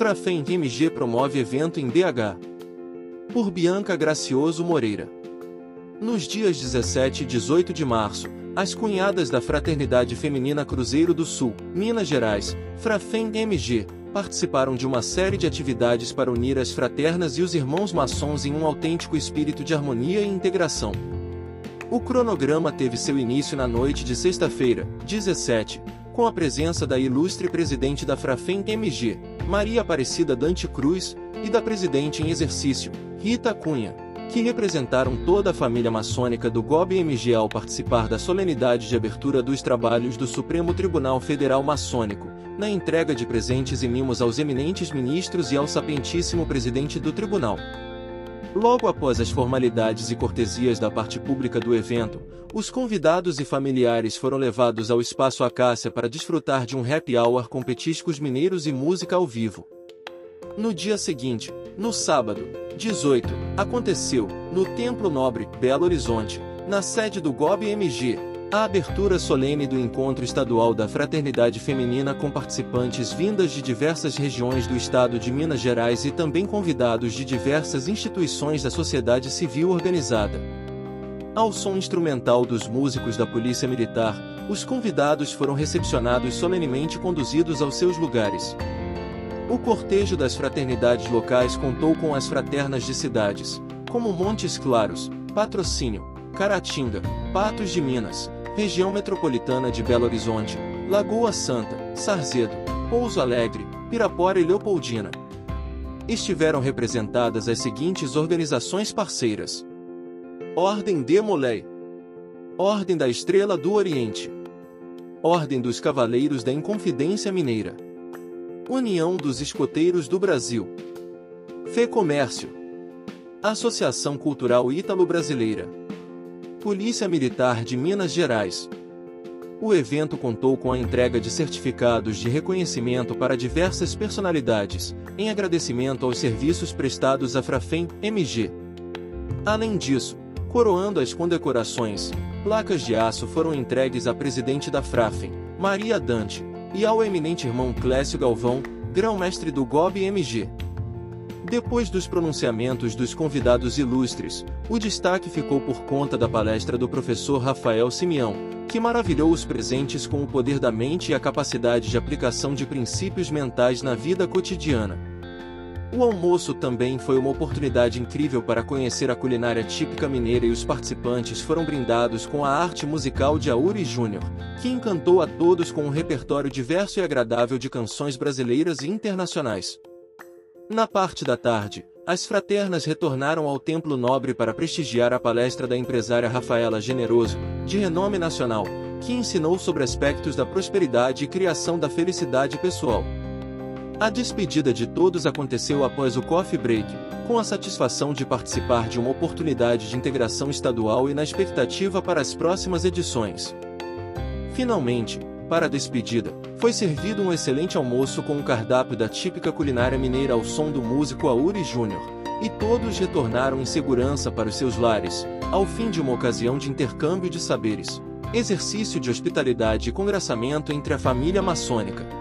Frafem MG promove evento em BH. Por Bianca Gracioso Moreira. Nos dias 17 e 18 de março, as cunhadas da Fraternidade Feminina Cruzeiro do Sul, Minas Gerais, Frafem MG, participaram de uma série de atividades para unir as fraternas e os irmãos maçons em um autêntico espírito de harmonia e integração. O cronograma teve seu início na noite de sexta-feira, 17, com a presença da ilustre presidente da Frafem MG, Maria Aparecida Dante Cruz, e da presidente em exercício, Rita Cunha, que representaram toda a família maçônica do GOB-MG ao participar da solenidade de abertura dos trabalhos do Supremo Tribunal Federal Maçônico, na entrega de presentes e mimos aos eminentes ministros e ao sapientíssimo presidente do tribunal. Logo após as formalidades e cortesias da parte pública do evento, os convidados e familiares foram levados ao Espaço Acácia para desfrutar de um happy hour com petiscos mineiros e música ao vivo. No dia seguinte, no sábado, 18, aconteceu, no Templo Nobre, Belo Horizonte, na sede do GOB-MG, a abertura solene do Encontro Estadual da Fraternidade Feminina com participantes vindas de diversas regiões do estado de Minas Gerais e também convidados de diversas instituições da sociedade civil organizada. Ao som instrumental dos músicos da Polícia Militar, os convidados foram recepcionados solenemente conduzidos aos seus lugares. O cortejo das fraternidades locais contou com as fraternas de cidades, como Montes Claros, Patrocínio, Caratinga, Patos de Minas, região metropolitana de Belo Horizonte, Lagoa Santa, Sarzedo, Pouso Alegre, Pirapora e Leopoldina. Estiveram representadas as seguintes organizações parceiras: Ordem de Molay, Ordem da Estrela do Oriente, Ordem dos Cavaleiros da Inconfidência Mineira. União dos Escoteiros do Brasil. Fê Comércio. Associação Cultural Ítalo-Brasileira. Polícia Militar de Minas Gerais. O evento contou com a entrega de certificados de reconhecimento para diversas personalidades, em agradecimento aos serviços prestados à Frafem MG. Além disso, coroando as condecorações, placas de aço foram entregues à presidente da Frafem, Maria Dante, e ao eminente irmão Clécio Galvão, grão-mestre do GOB-MG. Depois dos pronunciamentos dos convidados ilustres, o destaque ficou por conta da palestra do professor Rafael Simeão, que maravilhou os presentes com o poder da mente e a capacidade de aplicação de princípios mentais na vida cotidiana. O almoço também foi uma oportunidade incrível para conhecer a culinária típica mineira e os participantes foram brindados com a arte musical de Auri Júnior, que encantou a todos com um repertório diverso e agradável de canções brasileiras e internacionais. Na parte da tarde, as fraternas retornaram ao Templo Nobre para prestigiar a palestra da empresária Rafaela Generoso, de renome nacional, que ensinou sobre aspectos da prosperidade e criação da felicidade pessoal. A despedida de todos aconteceu após o coffee break, com a satisfação de participar de uma oportunidade de integração estadual e na expectativa para as próximas edições. Finalmente, para a despedida, foi servido um excelente almoço com um cardápio da típica culinária mineira ao som do músico Auri Júnior, e todos retornaram em segurança para os seus lares, ao fim de uma ocasião de intercâmbio de saberes, exercício de hospitalidade e congraçamento entre a família maçônica.